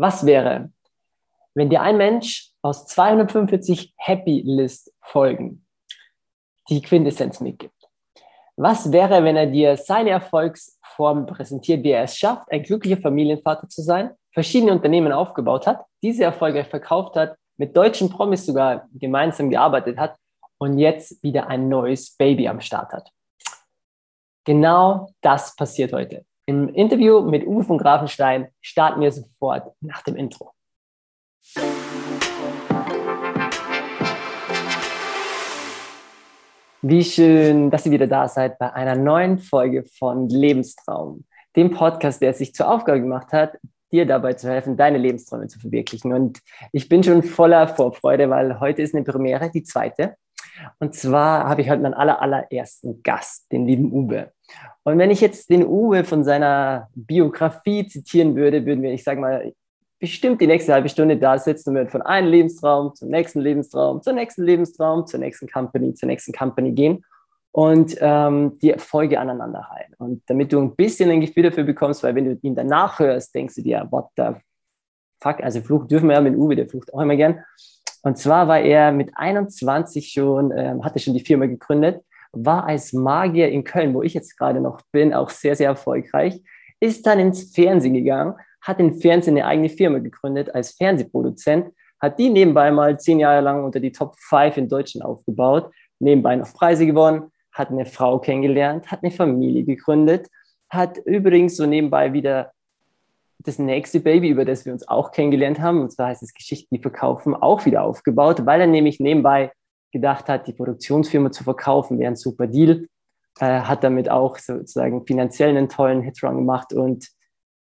Was wäre, wenn dir ein Mensch aus 245 Happy List Folgen die Quintessenz mitgibt? Was wäre, wenn er dir seine Erfolgsform präsentiert, wie er es schafft, ein glücklicher Familienvater zu sein, verschiedene Unternehmen aufgebaut hat, diese Erfolge verkauft hat, mit deutschen Promis sogar gemeinsam gearbeitet hat und jetzt wieder ein neues Baby am Start hat? Genau das passiert heute. Im Interview mit Uwe von Grafenstein starten wir sofort nach dem Intro. Wie schön, dass ihr wieder da seid bei einer neuen Folge von Lebenstraum, dem Podcast, der es sich zur Aufgabe gemacht hat, dir dabei zu helfen, deine Lebensträume zu verwirklichen. Und ich bin schon voller Vorfreude, weil heute ist eine Premiere, die zweite. Und zwar habe ich heute meinen aller, allerersten Gast, den lieben Uwe. Und wenn ich jetzt den Uwe von seiner Biografie zitieren würde, würden wir, ich sage mal, bestimmt die nächste halbe Stunde da sitzen und würden von einem Lebensraum zum nächsten Lebensraum, zum nächsten Lebensraum, zur nächsten Company, zur nächsten Company gehen und ähm, die Erfolge aneinander reihen. Und damit du ein bisschen ein Gefühl dafür bekommst, weil wenn du ihn danach hörst, denkst du dir, what the fuck, also Fluch dürfen wir ja mit Uwe, der flucht auch immer gern. Und zwar war er mit 21 schon, ähm, hatte schon die Firma gegründet, war als Magier in Köln, wo ich jetzt gerade noch bin, auch sehr, sehr erfolgreich, ist dann ins Fernsehen gegangen, hat im Fernsehen eine eigene Firma gegründet als Fernsehproduzent, hat die nebenbei mal zehn Jahre lang unter die Top 5 in Deutschland aufgebaut, nebenbei noch Preise gewonnen, hat eine Frau kennengelernt, hat eine Familie gegründet, hat übrigens so nebenbei wieder das nächste Baby, über das wir uns auch kennengelernt haben, und zwar heißt es Geschichten, die verkaufen, auch wieder aufgebaut, weil er nämlich nebenbei gedacht hat, die Produktionsfirma zu verkaufen, wäre ein super Deal. Äh, hat damit auch sozusagen finanziell einen tollen Hitrun gemacht. Und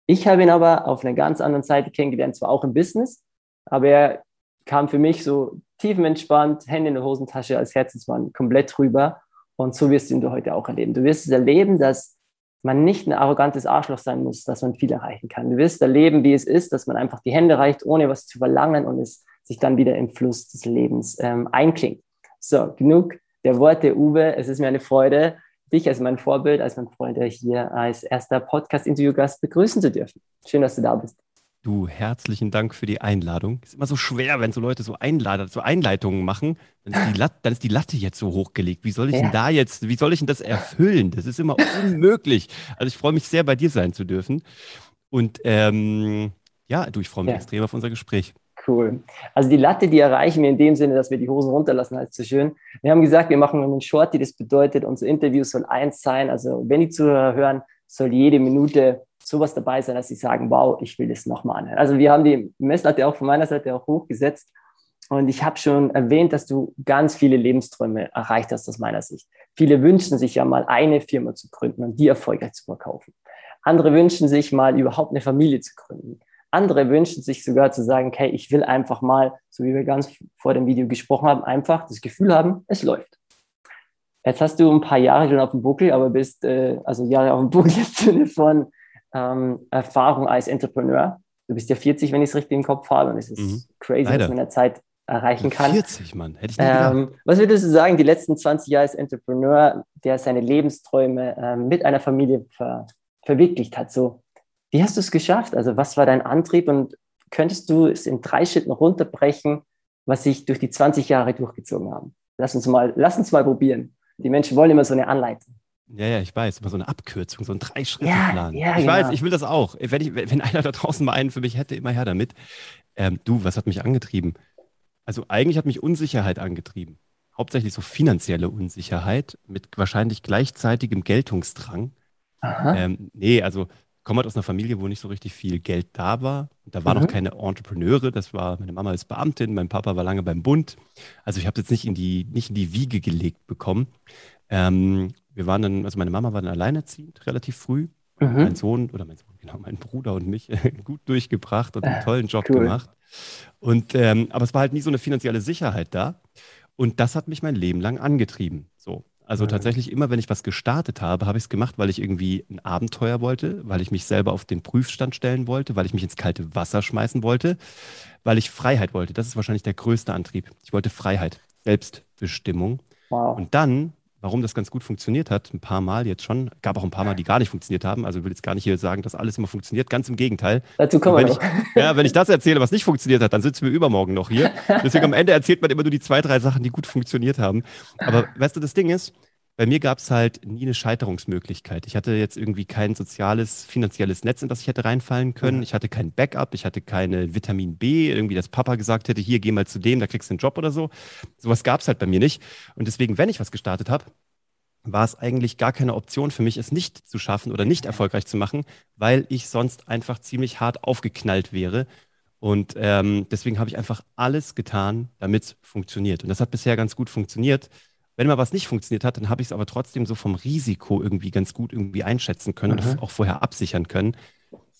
ich habe ihn aber auf einer ganz anderen Seite kennengelernt, zwar auch im Business, aber er kam für mich so tiefenentspannt, Hände in der Hosentasche als Herzensmann komplett rüber. Und so wirst du ihn heute auch erleben. Du wirst es erleben, dass man nicht ein arrogantes Arschloch sein muss, dass man viel erreichen kann. Du wirst erleben, wie es ist, dass man einfach die Hände reicht, ohne was zu verlangen und es sich dann wieder im Fluss des Lebens ähm, einklingt. So, genug der Worte, Uwe. Es ist mir eine Freude, dich als mein Vorbild, als mein Freund hier als erster Podcast-Interviewgast begrüßen zu dürfen. Schön, dass du da bist. Du, herzlichen Dank für die Einladung. Ist immer so schwer, wenn so Leute so, Einlader, so Einleitungen machen. Dann ist, die Latte, dann ist die Latte jetzt so hochgelegt. Wie soll ich ja. denn da jetzt, wie soll ich denn das erfüllen? Das ist immer unmöglich. Also ich freue mich sehr, bei dir sein zu dürfen. Und ähm, ja, du, ich freue mich ja. extrem auf unser Gespräch. Cool. Also die Latte, die erreichen wir in dem Sinne, dass wir die Hosen runterlassen, heißt so schön. Wir haben gesagt, wir machen einen Shorty, das bedeutet, unser Interview soll eins sein. Also wenn die Zuhörer hören, soll jede Minute sowas dabei sein, dass sie sagen, wow, ich will das nochmal anhören. Also wir haben die Messlatte auch von meiner Seite auch hochgesetzt. Und ich habe schon erwähnt, dass du ganz viele Lebensträume erreicht hast aus meiner Sicht. Viele wünschen sich ja mal eine Firma zu gründen und die erfolgreich zu verkaufen. Andere wünschen sich mal überhaupt eine Familie zu gründen. Andere wünschen sich sogar zu sagen, okay, ich will einfach mal, so wie wir ganz vor dem Video gesprochen haben, einfach das Gefühl haben, es läuft. Jetzt hast du ein paar Jahre schon auf dem Buckel, aber bist, äh, also Jahre auf dem Buckel im Sinne von ähm, Erfahrung als Entrepreneur. Du bist ja 40, wenn ich es richtig im Kopf habe, und es ist mhm. crazy, Leider. was man in der Zeit erreichen kann. 40, Mann, hätte ich nicht ähm, Was würdest du sagen, die letzten 20 Jahre als Entrepreneur, der seine Lebensträume äh, mit einer Familie ver verwirklicht hat? So, wie hast du es geschafft? Also was war dein Antrieb und könntest du es in drei Schritten runterbrechen, was sich durch die 20 Jahre durchgezogen haben? Lass uns mal, lass uns mal probieren. Die Menschen wollen immer so eine Anleitung. Ja, ja, ich weiß, immer so eine Abkürzung, so ein Drei-Schritte-Plan. Ja, ja, ich genau. weiß, ich will das auch. Wenn, ich, wenn einer da draußen mal einen für mich hätte, immer her damit. Ähm, du, was hat mich angetrieben? Also eigentlich hat mich Unsicherheit angetrieben. Hauptsächlich so finanzielle Unsicherheit mit wahrscheinlich gleichzeitigem Geltungsdrang. Aha. Ähm, nee, also komme halt aus einer Familie, wo nicht so richtig viel Geld da war. Da waren mhm. noch keine Entrepreneure. Das war, meine Mama ist Beamtin, mein Papa war lange beim Bund. Also ich habe jetzt nicht in die, nicht in die Wiege gelegt bekommen. Ähm, wir waren dann, also meine Mama war dann alleinerziehend, relativ früh. Mhm. Mein Sohn, oder mein Sohn, genau, mein Bruder und mich gut durchgebracht und einen tollen Job cool. gemacht. Und, ähm, aber es war halt nie so eine finanzielle Sicherheit da. Und das hat mich mein Leben lang angetrieben. So. Also tatsächlich immer, wenn ich was gestartet habe, habe ich es gemacht, weil ich irgendwie ein Abenteuer wollte, weil ich mich selber auf den Prüfstand stellen wollte, weil ich mich ins kalte Wasser schmeißen wollte, weil ich Freiheit wollte. Das ist wahrscheinlich der größte Antrieb. Ich wollte Freiheit, Selbstbestimmung. Wow. Und dann warum das ganz gut funktioniert hat, ein paar Mal jetzt schon. Gab auch ein paar Mal, die gar nicht funktioniert haben. Also ich will jetzt gar nicht hier sagen, dass alles immer funktioniert. Ganz im Gegenteil. Dazu kommen wir noch. Ich, ja, wenn ich das erzähle, was nicht funktioniert hat, dann sitzen wir übermorgen noch hier. Deswegen am Ende erzählt man immer nur die zwei, drei Sachen, die gut funktioniert haben. Aber weißt du, das Ding ist, bei mir gab es halt nie eine Scheiterungsmöglichkeit. Ich hatte jetzt irgendwie kein soziales, finanzielles Netz, in das ich hätte reinfallen können. Mhm. Ich hatte kein Backup, ich hatte keine Vitamin B, irgendwie, dass Papa gesagt hätte, hier, geh mal zu dem, da kriegst du einen Job oder so. Sowas gab es halt bei mir nicht. Und deswegen, wenn ich was gestartet habe, war es eigentlich gar keine Option für mich, es nicht zu schaffen oder nicht erfolgreich zu machen, weil ich sonst einfach ziemlich hart aufgeknallt wäre. Und ähm, deswegen habe ich einfach alles getan, damit es funktioniert. Und das hat bisher ganz gut funktioniert. Wenn mal was nicht funktioniert hat, dann habe ich es aber trotzdem so vom Risiko irgendwie ganz gut irgendwie einschätzen können mhm. und auch vorher absichern können.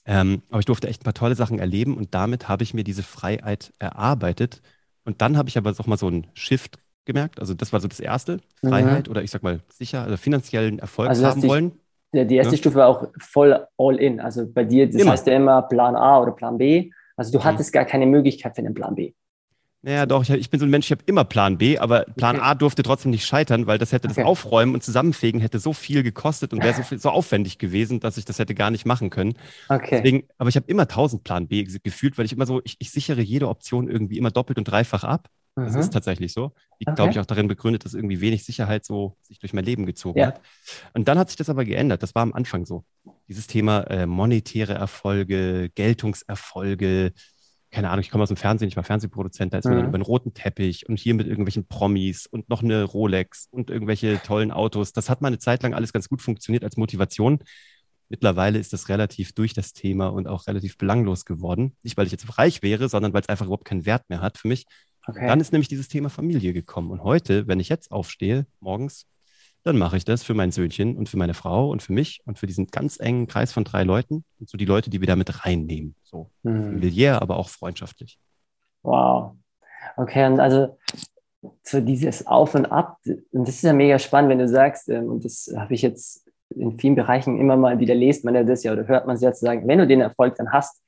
Ähm, aber ich durfte echt ein paar tolle Sachen erleben und damit habe ich mir diese Freiheit erarbeitet. Und dann habe ich aber auch mal so einen Shift gemerkt. Also das war so das Erste, Freiheit mhm. oder ich sag mal sicher, also finanziellen Erfolg also haben wollen. Die, die erste ja? Stufe war auch voll all in. Also bei dir, das immer. heißt ja immer Plan A oder Plan B. Also du mhm. hattest gar keine Möglichkeit für den Plan B. Naja, doch, ich, ich, bin so ein Mensch, ich habe immer Plan B, aber Plan okay. A durfte trotzdem nicht scheitern, weil das hätte okay. das Aufräumen und Zusammenfegen hätte so viel gekostet und wäre so, so aufwendig gewesen, dass ich das hätte gar nicht machen können. Okay. Deswegen, aber ich habe immer tausend Plan B gefühlt, weil ich immer so, ich, ich sichere jede Option irgendwie immer doppelt und dreifach ab. Mhm. Das ist tatsächlich so. Liegt, okay. glaube ich, auch darin begründet, dass irgendwie wenig Sicherheit so sich durch mein Leben gezogen ja. hat. Und dann hat sich das aber geändert. Das war am Anfang so. Dieses Thema äh, monetäre Erfolge, Geltungserfolge, keine Ahnung, ich komme aus dem Fernsehen, ich war Fernsehproduzent, da ist man dann mhm. über einen roten Teppich und hier mit irgendwelchen Promis und noch eine Rolex und irgendwelche tollen Autos. Das hat mal eine Zeit lang alles ganz gut funktioniert als Motivation. Mittlerweile ist das relativ durch das Thema und auch relativ belanglos geworden. Nicht, weil ich jetzt reich wäre, sondern weil es einfach überhaupt keinen Wert mehr hat für mich. Okay. Dann ist nämlich dieses Thema Familie gekommen. Und heute, wenn ich jetzt aufstehe, morgens, dann mache ich das für mein Söhnchen und für meine Frau und für mich und für diesen ganz engen Kreis von drei Leuten und so die Leute, die wir da mit reinnehmen. So mhm. familiär, aber auch freundschaftlich. Wow. Okay, und also so dieses Auf und Ab, und das ist ja mega spannend, wenn du sagst, ähm, und das habe ich jetzt in vielen Bereichen immer mal wieder lest man ja das ja oder hört man es ja zu sagen, wenn du den Erfolg dann hast,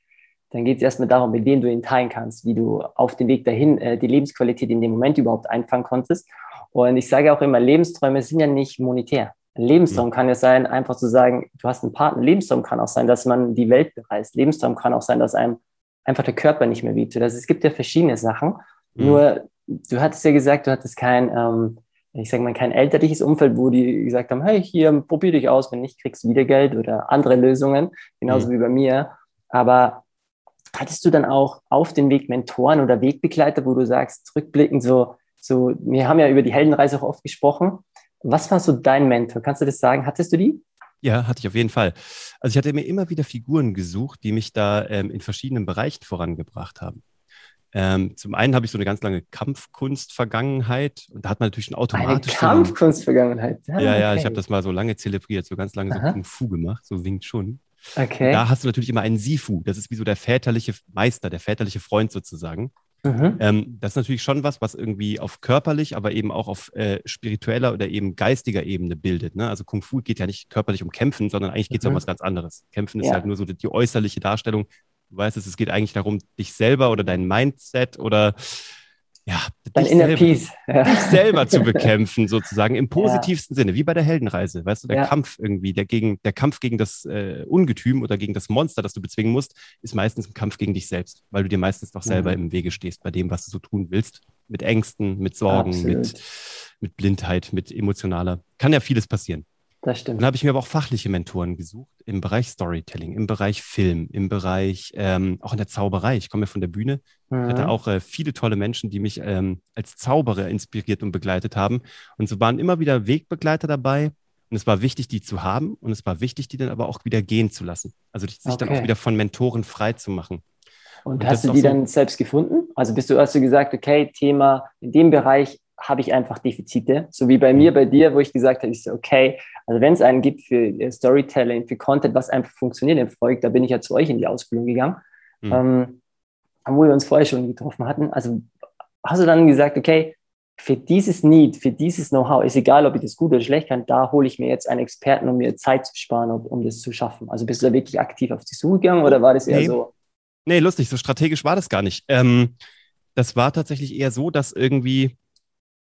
dann geht es erstmal darum, mit wem du ihn teilen kannst, wie du auf dem Weg dahin äh, die Lebensqualität in dem Moment überhaupt einfangen konntest. Und ich sage auch immer, Lebensträume sind ja nicht monetär. Ein Lebenstraum mhm. kann ja sein, einfach zu sagen, du hast einen Partner. Lebenstraum kann auch sein, dass man die Welt bereist. Lebenstraum kann auch sein, dass einem einfach der Körper nicht mehr wehtut. Also es gibt ja verschiedene Sachen. Mhm. Nur, du hattest ja gesagt, du hattest kein, ähm, ich sage mal, kein elterliches Umfeld, wo die gesagt haben, hey, hier, probier dich aus, wenn nicht, kriegst du wieder Geld oder andere Lösungen, genauso mhm. wie bei mir. Aber hattest du dann auch auf dem Weg Mentoren oder Wegbegleiter, wo du sagst, rückblickend so, so, wir haben ja über die Heldenreise auch oft gesprochen. Was war so dein Mentor? Kannst du das sagen? Hattest du die? Ja, hatte ich auf jeden Fall. Also ich hatte mir immer wieder Figuren gesucht, die mich da ähm, in verschiedenen Bereichen vorangebracht haben. Ähm, zum einen habe ich so eine ganz lange Kampfkunst-Vergangenheit und da hat man natürlich schon automatisch. Eine Kampfkunst-Vergangenheit. Ja, ja, ja, ich habe das mal so lange zelebriert, so ganz lange Aha. so Kung Fu gemacht, so Wing Chun. Okay. Da hast du natürlich immer einen Sifu. Das ist wie so der väterliche Meister, der väterliche Freund sozusagen. Mhm. Ähm, das ist natürlich schon was, was irgendwie auf körperlich, aber eben auch auf äh, spiritueller oder eben geistiger Ebene bildet. Ne? Also Kung Fu geht ja nicht körperlich um Kämpfen, sondern eigentlich geht es mhm. um was ganz anderes. Kämpfen ist ja. halt nur so die, die äußerliche Darstellung. Du weißt es, es geht eigentlich darum, dich selber oder dein Mindset oder ja, Dein Inner Peace. Ja. dich selber zu bekämpfen, sozusagen im positivsten ja. Sinne, wie bei der Heldenreise. Weißt du, der ja. Kampf irgendwie, der, gegen, der Kampf gegen das äh, Ungetüm oder gegen das Monster, das du bezwingen musst, ist meistens ein Kampf gegen dich selbst, weil du dir meistens doch selber mhm. im Wege stehst bei dem, was du so tun willst. Mit Ängsten, mit Sorgen, mit, mit Blindheit, mit emotionaler. Kann ja vieles passieren. Das stimmt. Dann habe ich mir aber auch fachliche Mentoren gesucht im Bereich Storytelling, im Bereich Film, im Bereich, ähm, auch in der Zauberei. Ich komme ja von der Bühne. Mhm. Ich hatte mhm. auch äh, viele tolle Menschen, die mich ähm, als Zauberer inspiriert und begleitet haben. Und so waren immer wieder Wegbegleiter dabei. Und es war wichtig, die zu haben. Und es war wichtig, die dann aber auch wieder gehen zu lassen. Also sich okay. dann auch wieder von Mentoren frei zu machen. Und, und hast du die so dann selbst gefunden? Also bist du, hast du gesagt, okay, Thema in dem Bereich habe ich einfach Defizite. So wie bei mir, mhm. bei dir, wo ich gesagt habe, ich so, okay, also wenn es einen gibt für äh, Storytelling, für Content, was einfach funktioniert im Volk, da bin ich ja zu euch in die Ausbildung gegangen, mhm. ähm, wo wir uns vorher schon getroffen hatten. Also hast du dann gesagt, okay, für dieses Need, für dieses Know-how, ist egal, ob ich das gut oder schlecht kann, da hole ich mir jetzt einen Experten, um mir Zeit zu sparen, um, um das zu schaffen. Also bist du da wirklich aktiv auf die Suche gegangen oder war das eher nee. so? Nee, lustig, so strategisch war das gar nicht. Ähm, das war tatsächlich eher so, dass irgendwie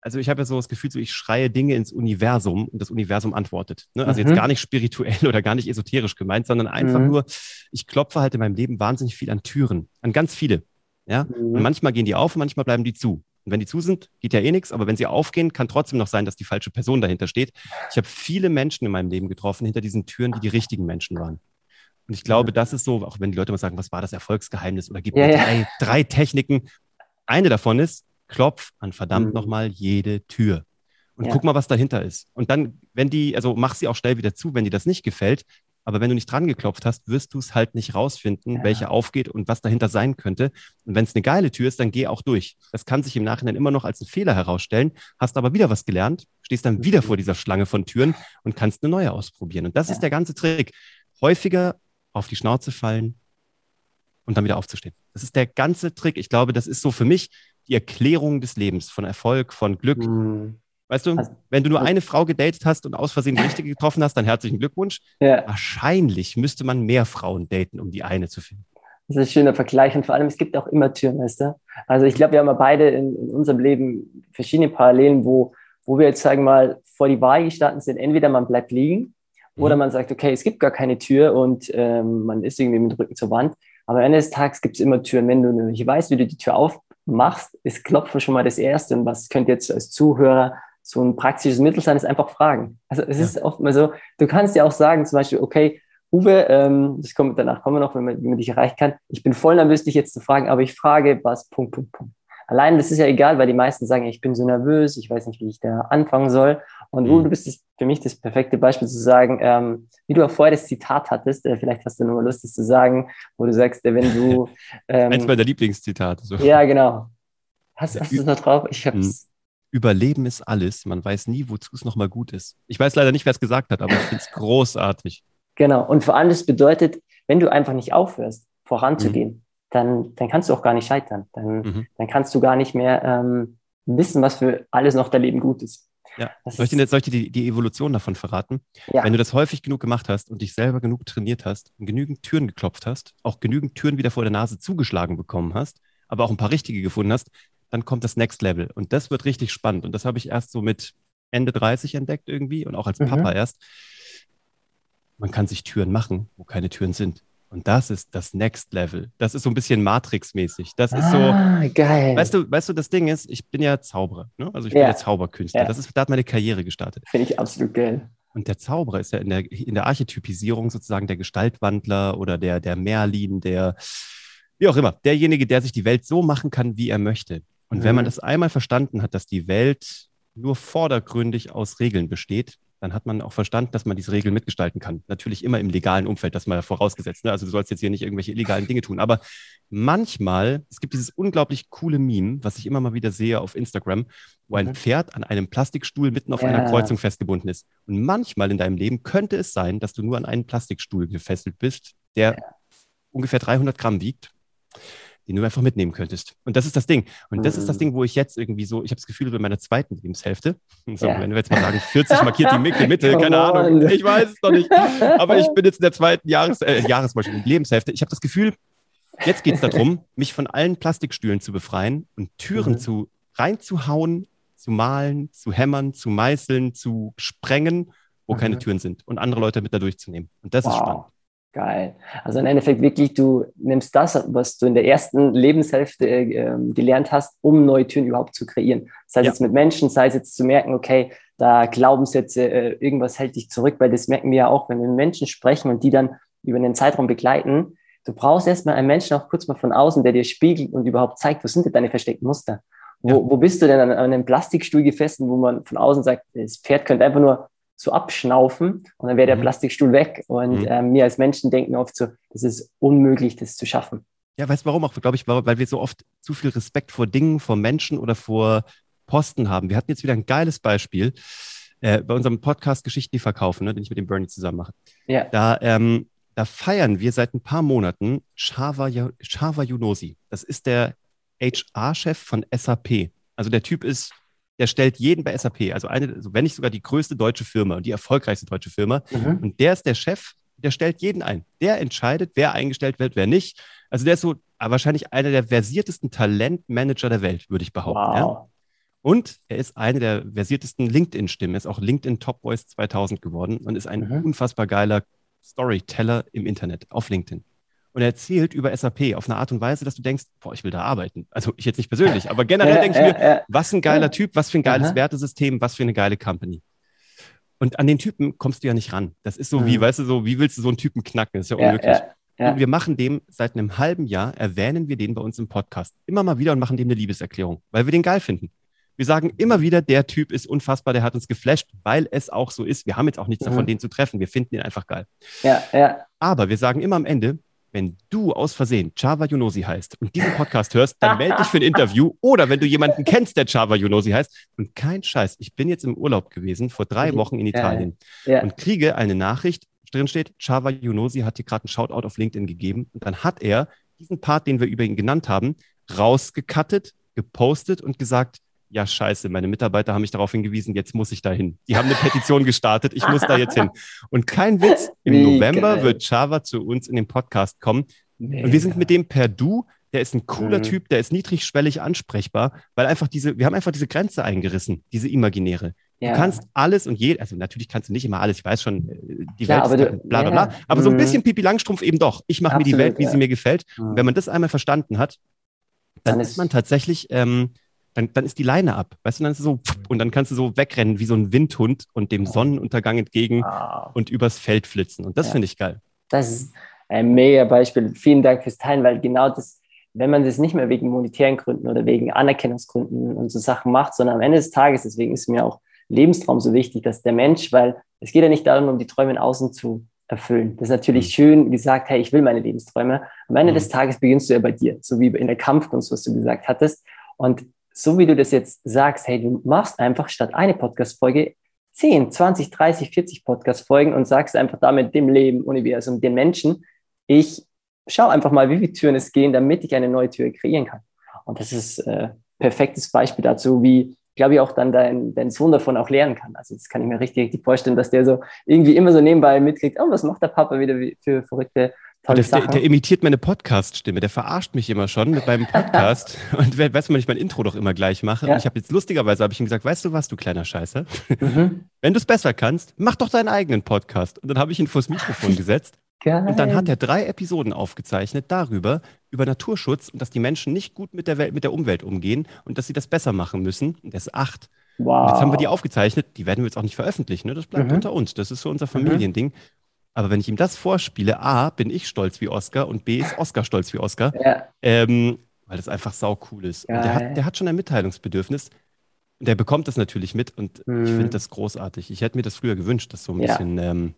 also ich habe ja so das Gefühl, so ich schreie Dinge ins Universum und das Universum antwortet. Ne? Also mhm. jetzt gar nicht spirituell oder gar nicht esoterisch gemeint, sondern einfach mhm. nur, ich klopfe halt in meinem Leben wahnsinnig viel an Türen, an ganz viele. Ja? Mhm. Und manchmal gehen die auf und manchmal bleiben die zu. Und wenn die zu sind, geht ja eh nichts, aber wenn sie aufgehen, kann trotzdem noch sein, dass die falsche Person dahinter steht. Ich habe viele Menschen in meinem Leben getroffen hinter diesen Türen, die die richtigen Menschen waren. Und ich glaube, das ist so, auch wenn die Leute mal sagen, was war das Erfolgsgeheimnis oder gibt ja, drei, ja. drei Techniken. Eine davon ist, klopf an verdammt mhm. nochmal jede Tür. Und ja. guck mal, was dahinter ist. Und dann, wenn die, also mach sie auch schnell wieder zu, wenn dir das nicht gefällt. Aber wenn du nicht dran geklopft hast, wirst du es halt nicht rausfinden, ja. welche aufgeht und was dahinter sein könnte. Und wenn es eine geile Tür ist, dann geh auch durch. Das kann sich im Nachhinein immer noch als ein Fehler herausstellen, hast aber wieder was gelernt, stehst dann wieder vor dieser Schlange von Türen und kannst eine neue ausprobieren. Und das ja. ist der ganze Trick. Häufiger auf die Schnauze fallen und dann wieder aufzustehen. Das ist der ganze Trick. Ich glaube, das ist so für mich die Erklärung des Lebens, von Erfolg, von Glück. Mhm. Weißt du, also, wenn du nur eine Frau gedatet hast und aus Versehen die richtige getroffen hast, dann herzlichen Glückwunsch. Ja. Wahrscheinlich müsste man mehr Frauen daten, um die eine zu finden. Das ist ein schöner Vergleich und vor allem, es gibt auch immer du? Also ich glaube, wir haben ja beide in, in, unserem Leben verschiedene Parallelen, wo, wo wir jetzt, sagen wir mal, vor die Wahl gestanden sind, entweder man bleibt liegen oder mhm. man sagt, okay, es gibt gar keine Tür und ähm, man ist irgendwie mit dem Rücken zur Wand. Aber am Ende des Tages gibt es immer Türen. Wenn du nicht weißt, wie du die Tür aufmachst, ist Klopfen schon mal das Erste. Und was könnte jetzt als Zuhörer so ein praktisches Mittel sein, ist einfach fragen. Also es ja. ist oft mal so, du kannst ja auch sagen, zum Beispiel, okay, Uwe, ähm, das kommt, danach kommen wir noch, wenn man, wenn man dich erreichen kann. Ich bin voll nervös, dich jetzt zu fragen, aber ich frage, was, Punkt, Punkt, Punkt. Allein, das ist ja egal, weil die meisten sagen, ich bin so nervös, ich weiß nicht, wie ich da anfangen soll. Und mhm. du bist das, für mich das perfekte Beispiel zu sagen, ähm, wie du auch vorher das Zitat hattest, äh, vielleicht hast du nochmal Lust, das zu sagen, wo du sagst, äh, wenn du... Ähm, Eins meiner Lieblingszitate. So. Ja, genau. Hast, hast du es noch drauf? Ich hab's... Mhm. Überleben ist alles. Man weiß nie, wozu es nochmal gut ist. Ich weiß leider nicht, wer es gesagt hat, aber ich finde es großartig. Genau. Und vor allem, das bedeutet, wenn du einfach nicht aufhörst, voranzugehen, mhm. dann, dann kannst du auch gar nicht scheitern. Dann, mhm. dann kannst du gar nicht mehr ähm, wissen, was für alles noch dein Leben gut ist. Ja. soll ich dir, soll ich dir die, die, Evolution davon verraten? Ja. Wenn du das häufig genug gemacht hast und dich selber genug trainiert hast und genügend Türen geklopft hast, auch genügend Türen wieder vor der Nase zugeschlagen bekommen hast, aber auch ein paar richtige gefunden hast, dann kommt das Next Level. Und das wird richtig spannend. Und das habe ich erst so mit Ende 30 entdeckt irgendwie und auch als Papa mhm. erst. Man kann sich Türen machen, wo keine Türen sind. Und das ist das Next Level. Das ist so ein bisschen Matrix-mäßig. Das ist ah, so. Geil. Weißt du, weißt du, das Ding ist, ich bin ja Zauberer. Ne? Also ich ja. bin ja Zauberkünstler. Ja. Das ist, da hat meine Karriere gestartet. Finde ich absolut geil. Und der Zauberer ist ja in der, in der Archetypisierung sozusagen der Gestaltwandler oder der, der Merlin, der, wie auch immer, derjenige, der sich die Welt so machen kann, wie er möchte. Und mhm. wenn man mhm. das einmal verstanden hat, dass die Welt nur vordergründig aus Regeln besteht, dann hat man auch verstanden, dass man diese Regeln mitgestalten kann. Natürlich immer im legalen Umfeld, das mal vorausgesetzt. Ne? Also du sollst jetzt hier nicht irgendwelche illegalen Dinge tun. Aber manchmal, es gibt dieses unglaublich coole Meme, was ich immer mal wieder sehe auf Instagram, wo ein mhm. Pferd an einem Plastikstuhl mitten auf ja. einer Kreuzung festgebunden ist. Und manchmal in deinem Leben könnte es sein, dass du nur an einen Plastikstuhl gefesselt bist, der ja. ungefähr 300 Gramm wiegt den du einfach mitnehmen könntest. Und das ist das Ding. Und das ist das mhm. Ding, wo ich jetzt irgendwie so, ich habe das Gefühl, in meiner zweiten Lebenshälfte, so, ja. wenn wir jetzt mal sagen, 40 markiert die Mitte, Mitte keine Ahnung, ich weiß es noch nicht. Aber ich bin jetzt in der zweiten Jahres, äh, Jahresmaschine, Lebenshälfte. Ich habe das Gefühl, jetzt geht es darum, mich von allen Plastikstühlen zu befreien und Türen mhm. zu reinzuhauen, zu malen, zu hämmern, zu meißeln, zu sprengen, wo mhm. keine Türen sind und andere Leute mit da durchzunehmen. Und das wow. ist spannend. Geil. Also im Endeffekt wirklich, du nimmst das, was du in der ersten Lebenshälfte äh, gelernt hast, um neue Türen überhaupt zu kreieren. Sei es ja. jetzt mit Menschen, sei es jetzt zu merken, okay, da Glaubenssätze, äh, irgendwas hält dich zurück, weil das merken wir ja auch, wenn wir mit Menschen sprechen und die dann über einen Zeitraum begleiten. Du brauchst erstmal einen Menschen auch kurz mal von außen, der dir spiegelt und überhaupt zeigt, wo sind denn deine versteckten Muster? Wo, ja. wo bist du denn an, an einem Plastikstuhl gefesselt, wo man von außen sagt, das Pferd könnte einfach nur so abschnaufen und dann wäre der mhm. Plastikstuhl weg. Und mhm. ähm, wir als Menschen denken oft so, das ist unmöglich, das zu schaffen. Ja, weißt du warum auch? Glaube ich, weil wir so oft zu viel Respekt vor Dingen, vor Menschen oder vor Posten haben. Wir hatten jetzt wieder ein geiles Beispiel äh, bei unserem Podcast Geschichten, die verkaufen, ne, den ich mit dem Bernie zusammen mache. Ja. Da, ähm, da feiern wir seit ein paar Monaten Shava, Shava Yunosi. Das ist der HR-Chef von SAP. Also der Typ ist der stellt jeden bei SAP, also eine, also wenn nicht sogar die größte deutsche Firma und die erfolgreichste deutsche Firma. Mhm. Und der ist der Chef, der stellt jeden ein. Der entscheidet, wer eingestellt wird, wer nicht. Also der ist so wahrscheinlich einer der versiertesten Talentmanager der Welt, würde ich behaupten. Wow. Ja? Und er ist eine der versiertesten LinkedIn-Stimmen. Er ist auch LinkedIn Top Voice 2000 geworden und ist ein mhm. unfassbar geiler Storyteller im Internet auf LinkedIn. Und er erzählt über SAP auf eine Art und Weise, dass du denkst, boah, ich will da arbeiten. Also ich jetzt nicht persönlich, aber generell denke ich mir, was ein geiler Typ, was für ein geiles Aha. Wertesystem, was für eine geile Company. Und an den Typen kommst du ja nicht ran. Das ist so wie, mhm. weißt du, so, wie willst du so einen Typen knacken? Das ist ja unmöglich. Ja. Und wir machen dem seit einem halben Jahr, erwähnen wir den bei uns im Podcast immer mal wieder und machen dem eine Liebeserklärung, weil wir den geil finden. Wir sagen immer wieder, der Typ ist unfassbar, der hat uns geflasht, weil es auch so ist. Wir haben jetzt auch nichts mhm. davon, den zu treffen. Wir finden ihn einfach geil. Ja, ja. Aber wir sagen immer am Ende, wenn du aus Versehen Chava Yunosi heißt und diesen Podcast hörst, dann melde dich für ein Interview. Oder wenn du jemanden kennst, der Chava Yunosi heißt. Und kein Scheiß, ich bin jetzt im Urlaub gewesen, vor drei Wochen in Italien ja, ja. und kriege eine Nachricht, drin steht, Chava Yunosi hat dir gerade einen Shoutout auf LinkedIn gegeben. Und dann hat er diesen Part, den wir über ihn genannt haben, rausgekattet, gepostet und gesagt, ja, scheiße, meine Mitarbeiter haben mich darauf hingewiesen, jetzt muss ich da hin. Die haben eine Petition gestartet, ich muss da jetzt hin. Und kein Witz, im Wie November geil. wird Java zu uns in den Podcast kommen. Mega. Und wir sind mit dem per Du. Der ist ein cooler mhm. Typ, der ist niedrigschwellig ansprechbar, weil einfach diese, wir haben einfach diese Grenze eingerissen, diese imaginäre. Ja. Du kannst alles und je, also natürlich kannst du nicht immer alles, ich weiß schon, äh, die Klar, Welt ist du, bla bla bla, ja. aber mhm. so ein mhm. bisschen Pipi Langstrumpf eben doch. Ich mache mir die Welt, wie ja. sie mir gefällt. Mhm. Und wenn man das einmal verstanden hat, dann, dann ist man tatsächlich ähm, dann, dann ist die Leine ab. Weißt du, dann ist es so, und dann kannst du so wegrennen wie so ein Windhund und dem Sonnenuntergang entgegen wow. und übers Feld flitzen. Und das ja. finde ich geil. Das ist ein mega Beispiel. Vielen Dank fürs Teilen, weil genau das, wenn man das nicht mehr wegen monetären Gründen oder wegen Anerkennungsgründen und so Sachen macht, sondern am Ende des Tages, deswegen ist mir auch Lebenstraum so wichtig, dass der Mensch, weil es geht ja nicht darum, um die Träume in außen zu erfüllen. Das ist natürlich mhm. schön gesagt, hey, ich will meine Lebensträume. Am Ende mhm. des Tages beginnst du ja bei dir, so wie in der Kampfkunst, was du gesagt hattest. Und so wie du das jetzt sagst, hey, du machst einfach statt eine Podcast-Folge 10, 20, 30, 40 Podcast-Folgen und sagst einfach damit dem Leben, Universum, den Menschen, ich schaue einfach mal, wie viele Türen es gehen, damit ich eine neue Tür kreieren kann. Und das ist äh, perfektes Beispiel dazu, wie, glaube ich, auch dann dein, dein Sohn davon auch lernen kann. Also das kann ich mir richtig, richtig vorstellen, dass der so irgendwie immer so nebenbei mitkriegt, oh, was macht der Papa wieder für verrückte das, der, der, imitiert meine Podcast-Stimme, der verarscht mich immer schon mit meinem Podcast. und weißt du, wenn ich mein Intro doch immer gleich mache. Ja. Und ich habe jetzt lustigerweise habe ich ihm gesagt, weißt du was, du kleiner Scheiße? Mhm. Wenn du es besser kannst, mach doch deinen eigenen Podcast. Und dann habe ich ihn vors Mikrofon gesetzt. Geil. Und dann hat er drei Episoden aufgezeichnet darüber, über Naturschutz und dass die Menschen nicht gut mit der Welt, mit der Umwelt umgehen und dass sie das besser machen müssen. Und er ist acht. Wow. Und jetzt haben wir die aufgezeichnet, die werden wir jetzt auch nicht veröffentlichen, ne? das bleibt mhm. unter uns. Das ist so unser mhm. Familiending. Mhm. Aber wenn ich ihm das vorspiele, A, bin ich stolz wie Oscar und B, ist Oscar stolz wie Oscar. Ja. Ähm, weil das einfach sau cool ist. Und der hat, der hat schon ein Mitteilungsbedürfnis. Der bekommt das natürlich mit und mhm. ich finde das großartig. Ich hätte mir das früher gewünscht, das so ein ja. bisschen ähm,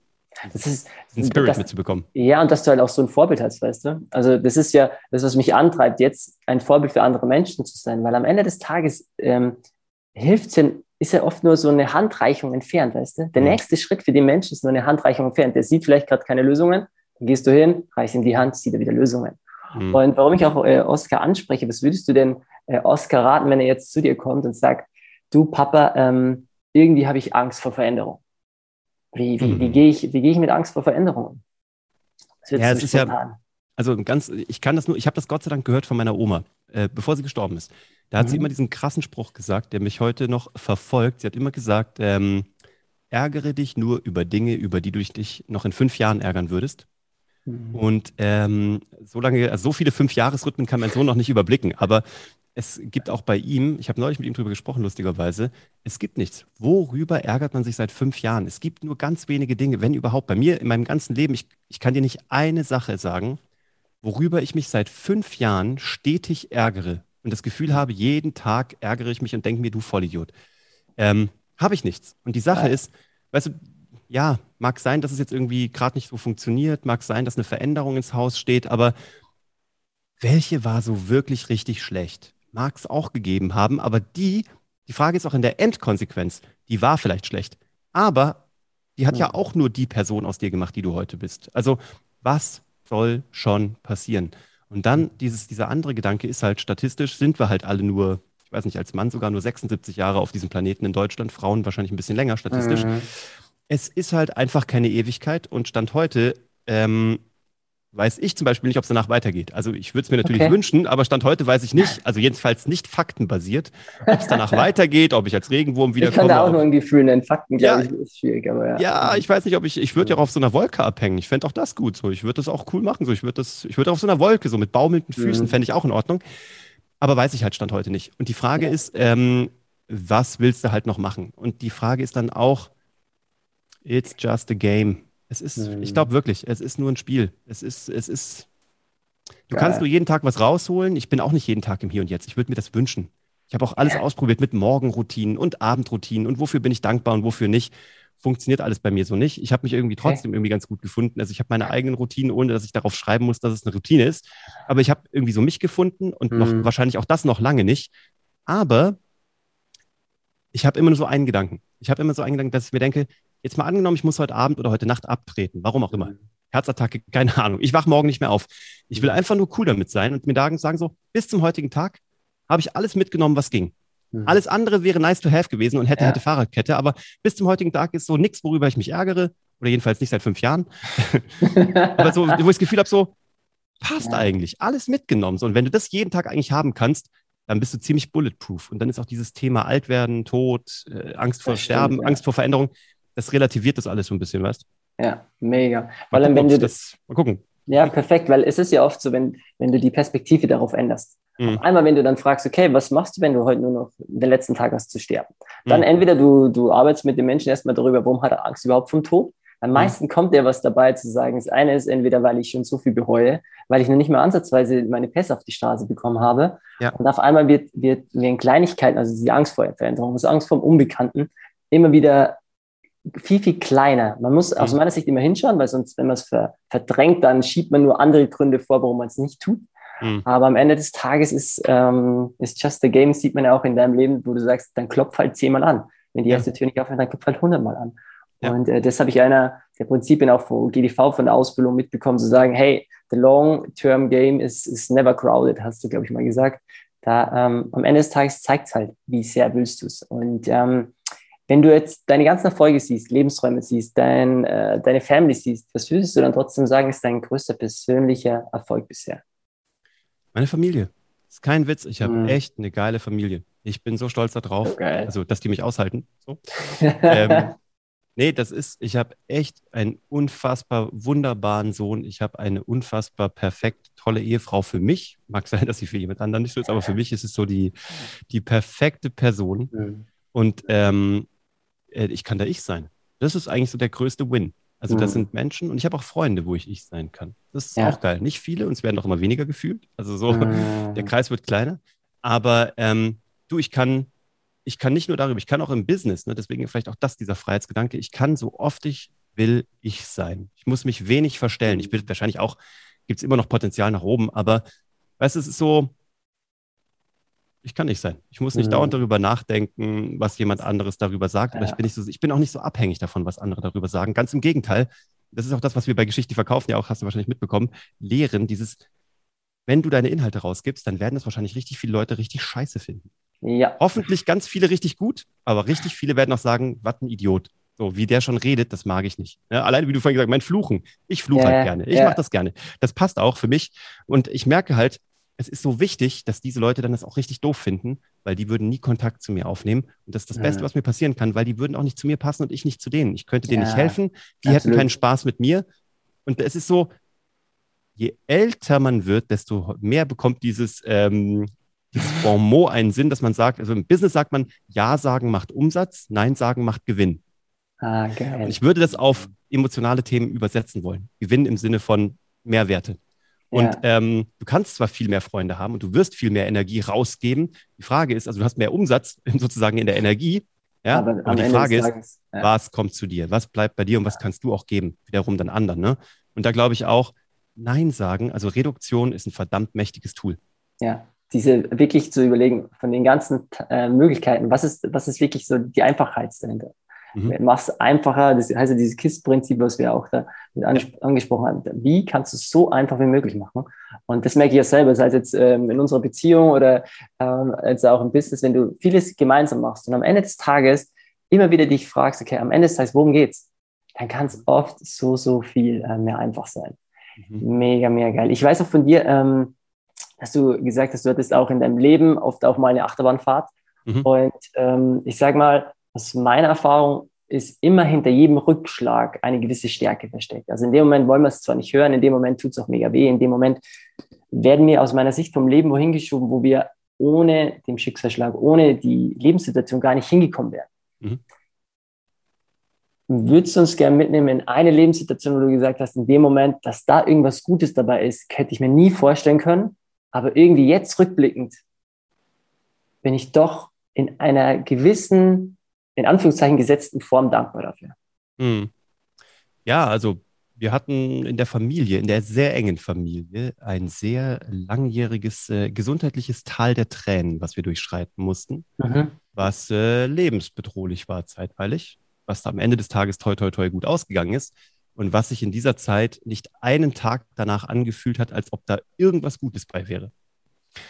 das ist, diesen Spirit das, mitzubekommen. Ja, und dass du halt auch so ein Vorbild hast, weißt du? Also das ist ja das, was mich antreibt, jetzt ein Vorbild für andere Menschen zu sein, weil am Ende des Tages ähm, hilft es ist ja oft nur so eine Handreichung entfernt, weißt du? Der mhm. nächste Schritt für den Menschen ist nur eine Handreichung entfernt. Der sieht vielleicht gerade keine Lösungen, dann gehst du hin, reichst ihm die Hand, sieht er wieder Lösungen. Mhm. Und warum ich auch äh, Oscar anspreche, was würdest du denn äh, Oscar raten, wenn er jetzt zu dir kommt und sagt, du Papa, ähm, irgendwie habe ich Angst vor Veränderung. Wie, wie, mhm. wie gehe ich, wie gehe ich mit Angst vor Veränderung? Ja, es ist ja, also ganz, ich kann das nur, ich habe das Gott sei Dank gehört von meiner Oma, äh, bevor sie gestorben ist. Da hat mhm. sie immer diesen krassen Spruch gesagt, der mich heute noch verfolgt. Sie hat immer gesagt, ähm, ärgere dich nur über Dinge, über die du dich noch in fünf Jahren ärgern würdest. Mhm. Und ähm, so lange, also so viele Fünf-Jahres-Rhythmen kann mein Sohn noch nicht überblicken. Aber es gibt auch bei ihm, ich habe neulich mit ihm darüber gesprochen, lustigerweise, es gibt nichts. Worüber ärgert man sich seit fünf Jahren? Es gibt nur ganz wenige Dinge, wenn überhaupt. Bei mir in meinem ganzen Leben, ich, ich kann dir nicht eine Sache sagen, worüber ich mich seit fünf Jahren stetig ärgere und das Gefühl habe, jeden Tag ärgere ich mich und denke mir, du Vollidiot. Ähm, habe ich nichts. Und die Sache ja. ist, weißt du, ja, mag sein, dass es jetzt irgendwie gerade nicht so funktioniert, mag sein, dass eine Veränderung ins Haus steht, aber welche war so wirklich richtig schlecht? Mag es auch gegeben haben, aber die, die Frage ist auch in der Endkonsequenz, die war vielleicht schlecht. Aber die hat ja, ja auch nur die Person aus dir gemacht, die du heute bist. Also was soll schon passieren? Und dann dieses, dieser andere Gedanke ist halt, statistisch sind wir halt alle nur, ich weiß nicht, als Mann sogar nur 76 Jahre auf diesem Planeten in Deutschland, Frauen wahrscheinlich ein bisschen länger statistisch. Mhm. Es ist halt einfach keine Ewigkeit und Stand heute ähm, weiß ich zum Beispiel nicht, ob es danach weitergeht. Also ich würde es mir natürlich okay. wünschen, aber Stand heute weiß ich nicht, also jedenfalls nicht faktenbasiert, ob es danach weitergeht, ob ich als Regenwurm wiederkomme. Ich kann da auch nur ein Gefühl nennen. Fakten, ja, glaube ich, ist schwierig. Aber ja. ja, ich weiß nicht, ob ich, ich würde ja auch auf so einer Wolke abhängen. Ich fände auch das gut. So. Ich würde das auch cool machen. So. Ich würde das, ich würde auf so einer Wolke, so mit baumelnden Füßen, mhm. fände ich auch in Ordnung. Aber weiß ich halt Stand heute nicht. Und die Frage ja. ist, ähm, was willst du halt noch machen? Und die Frage ist dann auch, it's just a game. Es ist, mhm. ich glaube wirklich, es ist nur ein Spiel. Es ist, es ist, Du kannst nur jeden Tag was rausholen. Ich bin auch nicht jeden Tag im Hier und Jetzt. Ich würde mir das wünschen. Ich habe auch alles ausprobiert mit Morgenroutinen und Abendroutinen und wofür bin ich dankbar und wofür nicht. Funktioniert alles bei mir so nicht. Ich habe mich irgendwie trotzdem okay. irgendwie ganz gut gefunden. Also ich habe meine eigenen Routinen, ohne dass ich darauf schreiben muss, dass es eine Routine ist. Aber ich habe irgendwie so mich gefunden und mhm. noch wahrscheinlich auch das noch lange nicht. Aber ich habe immer nur so einen Gedanken. Ich habe immer so einen Gedanken, dass ich mir denke, jetzt mal angenommen, ich muss heute Abend oder heute Nacht abtreten, warum auch immer. Mhm. Herzattacke, keine Ahnung. Ich wache morgen nicht mehr auf. Ich will mhm. einfach nur cool damit sein und mir sagen so, bis zum heutigen Tag habe ich alles mitgenommen, was ging. Mhm. Alles andere wäre nice to have gewesen und hätte, ja. hätte Fahrradkette, aber bis zum heutigen Tag ist so nichts, worüber ich mich ärgere, oder jedenfalls nicht seit fünf Jahren. aber so, wo ich das Gefühl habe, so, passt ja. eigentlich, alles mitgenommen. So, und wenn du das jeden Tag eigentlich haben kannst, dann bist du ziemlich bulletproof. Und dann ist auch dieses Thema Altwerden, Tod, äh, Angst vor das Sterben, stimmt, ja. Angst vor Veränderung, das relativiert das alles so ein bisschen, weißt du? Ja, mega. Weil dann, wenn du das, mal gucken. Ja, perfekt, weil es ist ja oft so, wenn, wenn du die Perspektive darauf änderst. Mhm. einmal, wenn du dann fragst, okay, was machst du, wenn du heute nur noch den letzten Tag hast zu sterben? Dann mhm. entweder du, du arbeitest mit dem Menschen erstmal darüber, warum hat er Angst überhaupt vom Tod? Am mhm. meisten kommt dir was dabei zu sagen. Das eine ist entweder, weil ich schon so viel bereue, weil ich noch nicht mal ansatzweise meine Pässe auf die Straße bekommen habe. Ja. Und auf einmal wird, wird in Kleinigkeiten, also die Angst vor Veränderung, die Angst vor dem Unbekannten, immer wieder viel, viel kleiner. Man muss aus mhm. meiner Sicht immer hinschauen, weil sonst, wenn man es ver verdrängt, dann schiebt man nur andere Gründe vor, warum man es nicht tut. Mhm. Aber am Ende des Tages ist, ähm, ist just a game, sieht man ja auch in deinem Leben, wo du sagst, dann klopf halt zehnmal an. Wenn die erste ja. Tür nicht aufhört, dann klopf halt hundertmal an. Ja. Und äh, das habe ich einer der Prinzipien auch von GDV von der Ausbildung mitbekommen, zu sagen, hey, the long-term game is, is never crowded, hast du, glaube ich, mal gesagt. Da ähm, am Ende des Tages zeigt es halt, wie sehr willst du es. Und ähm, wenn du jetzt deine ganzen Erfolge siehst, Lebensräume siehst, dein, äh, deine Family siehst, was würdest du dann trotzdem sagen, ist dein größter persönlicher Erfolg bisher? Meine Familie. Das ist kein Witz. Ich habe mhm. echt eine geile Familie. Ich bin so stolz darauf, so also dass die mich aushalten. So. ähm, nee, das ist, ich habe echt einen unfassbar wunderbaren Sohn. Ich habe eine unfassbar perfekt tolle Ehefrau für mich. Mag sein, dass sie für jemand anderen nicht so ist, aber für mich ist es so die, die perfekte Person. Mhm. Und ähm, äh, ich kann da ich sein. Das ist eigentlich so der größte Win. Also das mhm. sind Menschen und ich habe auch Freunde, wo ich ich sein kann. Das ist ja. auch geil. Nicht viele und es werden auch immer weniger gefühlt. Also so, mhm. der Kreis wird kleiner. Aber ähm, du, ich kann, ich kann nicht nur darüber, ich kann auch im Business, ne, deswegen vielleicht auch das, dieser Freiheitsgedanke, ich kann so oft ich will ich sein. Ich muss mich wenig verstellen. Ich bin wahrscheinlich auch, gibt es immer noch Potenzial nach oben, aber weißt du, es ist so, ich kann nicht sein. Ich muss nicht mhm. dauernd darüber nachdenken, was jemand anderes darüber sagt. Aber ja. ich, bin nicht so, ich bin auch nicht so abhängig davon, was andere darüber sagen. Ganz im Gegenteil. Das ist auch das, was wir bei Geschichte verkaufen, ja auch, hast du wahrscheinlich mitbekommen. Lehren, dieses, wenn du deine Inhalte rausgibst, dann werden das wahrscheinlich richtig viele Leute richtig scheiße finden. Ja. Hoffentlich ganz viele richtig gut, aber richtig viele werden auch sagen, was ein Idiot. So, wie der schon redet, das mag ich nicht. Ja, alleine, wie du vorhin gesagt hast, mein Fluchen. Ich fluche yeah, halt gerne. Ich yeah. mache das gerne. Das passt auch für mich. Und ich merke halt, es ist so wichtig, dass diese Leute dann das auch richtig doof finden, weil die würden nie Kontakt zu mir aufnehmen. Und das ist das ja. Beste, was mir passieren kann, weil die würden auch nicht zu mir passen und ich nicht zu denen. Ich könnte denen ja, nicht helfen, die absolut. hätten keinen Spaß mit mir. Und es ist so, je älter man wird, desto mehr bekommt dieses, ähm, dieses Bon mot einen Sinn, dass man sagt, also im Business sagt man, Ja sagen macht Umsatz, Nein sagen macht Gewinn. Ah, geil. Und ich würde das auf emotionale Themen übersetzen wollen. Gewinn im Sinne von Mehrwerte. Und ja. ähm, du kannst zwar viel mehr Freunde haben und du wirst viel mehr Energie rausgeben. Die Frage ist, also du hast mehr Umsatz sozusagen in der Energie. Ja, aber, aber die Frage ist, Tages, ja. was kommt zu dir? Was bleibt bei dir und was kannst du auch geben? Wiederum dann anderen. Ne? Und da glaube ich auch, Nein sagen, also Reduktion ist ein verdammt mächtiges Tool. Ja, diese wirklich zu überlegen von den ganzen äh, Möglichkeiten, was ist, was ist wirklich so die Einfachheit dahinter? Mhm. Mach es einfacher, das heißt ja dieses KISS-Prinzip, was wir auch da angesprochen haben. Wie kannst du es so einfach wie möglich machen? Und das merke ich ja selber, sei es jetzt ähm, in unserer Beziehung oder ähm, jetzt auch im Business, wenn du vieles gemeinsam machst und am Ende des Tages immer wieder dich fragst, okay, am Ende des Tages, worum geht's? Dann kann es oft so, so viel äh, mehr einfach sein. Mhm. Mega, mega geil. Ich weiß auch von dir, ähm, dass du gesagt hast, du hattest auch in deinem Leben oft auch mal eine Achterbahnfahrt. Mhm. Und ähm, ich sage mal, aus meiner Erfahrung ist immer hinter jedem Rückschlag eine gewisse Stärke versteckt. Also in dem Moment wollen wir es zwar nicht hören, in dem Moment tut es auch mega weh, in dem Moment werden wir aus meiner Sicht vom Leben wohin geschoben, wo wir ohne den Schicksalsschlag, ohne die Lebenssituation gar nicht hingekommen wären. Mhm. Würdest du uns gerne mitnehmen in eine Lebenssituation, wo du gesagt hast, in dem Moment, dass da irgendwas Gutes dabei ist, hätte ich mir nie vorstellen können, aber irgendwie jetzt rückblickend bin ich doch in einer gewissen, in Anführungszeichen gesetzten Form dankbar dafür. Mhm. Ja, also wir hatten in der Familie, in der sehr engen Familie, ein sehr langjähriges äh, gesundheitliches Tal der Tränen, was wir durchschreiten mussten, mhm. was äh, lebensbedrohlich war zeitweilig, was am Ende des Tages toi toi toi gut ausgegangen ist und was sich in dieser Zeit nicht einen Tag danach angefühlt hat, als ob da irgendwas Gutes bei wäre.